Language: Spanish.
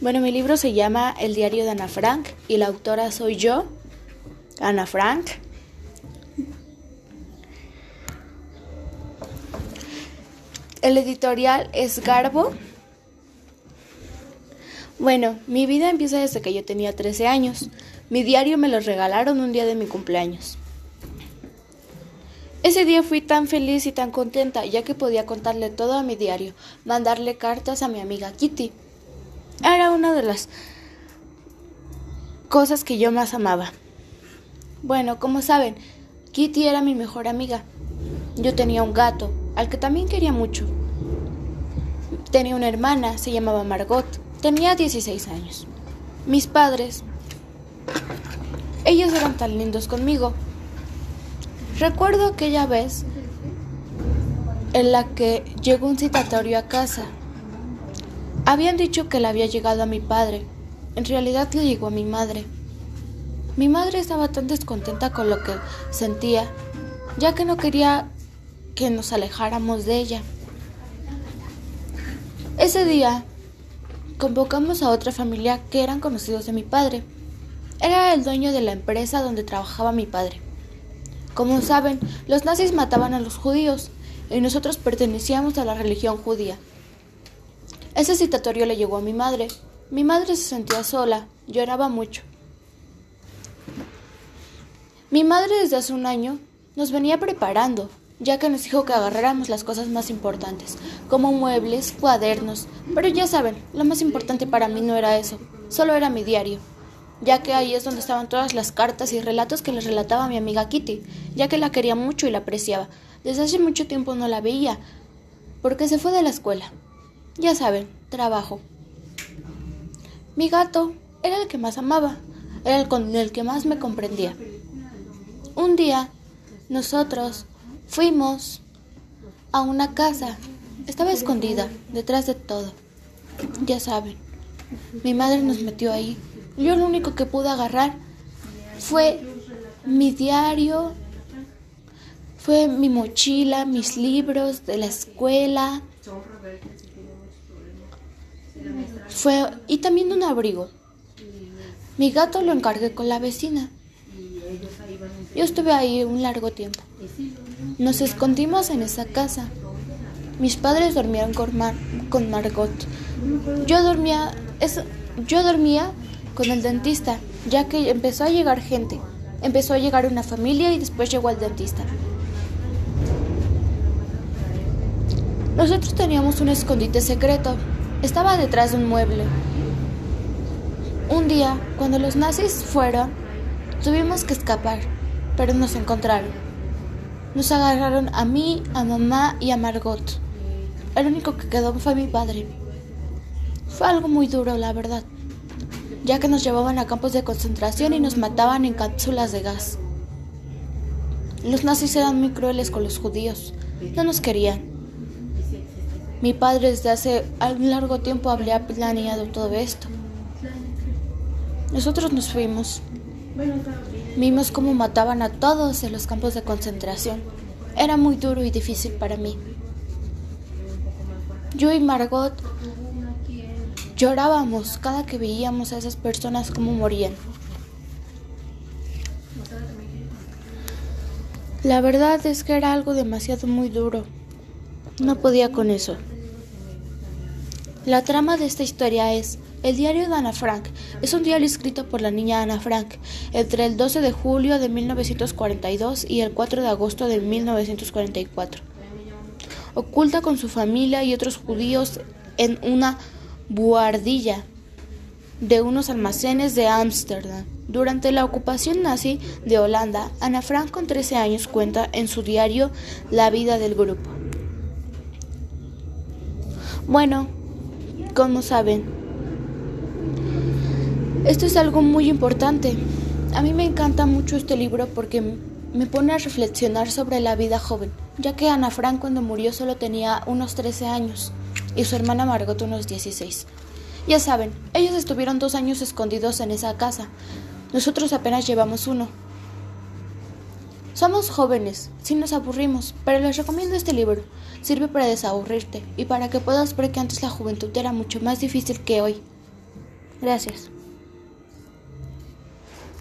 Bueno, mi libro se llama El diario de Ana Frank y la autora soy yo, Ana Frank. El editorial es Garbo. Bueno, mi vida empieza desde que yo tenía 13 años. Mi diario me lo regalaron un día de mi cumpleaños. Ese día fui tan feliz y tan contenta ya que podía contarle todo a mi diario, mandarle cartas a mi amiga Kitty. Era una de las cosas que yo más amaba. Bueno, como saben, Kitty era mi mejor amiga. Yo tenía un gato, al que también quería mucho. Tenía una hermana, se llamaba Margot. Tenía 16 años. Mis padres, ellos eran tan lindos conmigo. Recuerdo aquella vez en la que llegó un citatorio a casa habían dicho que le había llegado a mi padre. En realidad le llegó a mi madre. Mi madre estaba tan descontenta con lo que sentía, ya que no quería que nos alejáramos de ella. Ese día convocamos a otra familia que eran conocidos de mi padre. Era el dueño de la empresa donde trabajaba mi padre. Como saben, los nazis mataban a los judíos y nosotros pertenecíamos a la religión judía. Ese citatorio le llegó a mi madre. Mi madre se sentía sola, lloraba mucho. Mi madre desde hace un año nos venía preparando, ya que nos dijo que agarráramos las cosas más importantes, como muebles, cuadernos, pero ya saben, lo más importante para mí no era eso, solo era mi diario, ya que ahí es donde estaban todas las cartas y relatos que les relataba mi amiga Kitty, ya que la quería mucho y la apreciaba. Desde hace mucho tiempo no la veía, porque se fue de la escuela. Ya saben, trabajo. Mi gato era el que más amaba, era el con el que más me comprendía. Un día, nosotros fuimos a una casa. Estaba escondida, detrás de todo. Ya saben, mi madre nos metió ahí. Yo lo único que pude agarrar fue mi diario, fue mi mochila, mis libros de la escuela, fue y también un abrigo. Mi gato lo encargué con la vecina. Yo estuve ahí un largo tiempo. Nos escondimos en esa casa. Mis padres dormían con, con Margot. Yo dormía, yo dormía con el dentista, ya que empezó a llegar gente. Empezó a llegar una familia y después llegó el dentista. Nosotros teníamos un escondite secreto. Estaba detrás de un mueble. Un día, cuando los nazis fueron, tuvimos que escapar, pero nos encontraron. Nos agarraron a mí, a mamá y a Margot. El único que quedó fue mi padre. Fue algo muy duro, la verdad, ya que nos llevaban a campos de concentración y nos mataban en cápsulas de gas. Los nazis eran muy crueles con los judíos. No nos querían. Mi padre desde hace un largo tiempo había planeado todo esto. Nosotros nos fuimos. Vimos cómo mataban a todos en los campos de concentración. Era muy duro y difícil para mí. Yo y Margot llorábamos cada que veíamos a esas personas cómo morían. La verdad es que era algo demasiado muy duro. No podía con eso. La trama de esta historia es El diario de Ana Frank. Es un diario escrito por la niña Ana Frank entre el 12 de julio de 1942 y el 4 de agosto de 1944. Oculta con su familia y otros judíos en una buhardilla de unos almacenes de Ámsterdam. Durante la ocupación nazi de Holanda, Ana Frank con 13 años cuenta en su diario la vida del grupo. Bueno, como saben, esto es algo muy importante. A mí me encanta mucho este libro porque me pone a reflexionar sobre la vida joven, ya que Ana Frank cuando murió solo tenía unos 13 años y su hermana Margot unos 16. Ya saben, ellos estuvieron dos años escondidos en esa casa. Nosotros apenas llevamos uno. Somos jóvenes, sí nos aburrimos, pero les recomiendo este libro. Sirve para desaburrirte y para que puedas ver que antes la juventud era mucho más difícil que hoy. Gracias.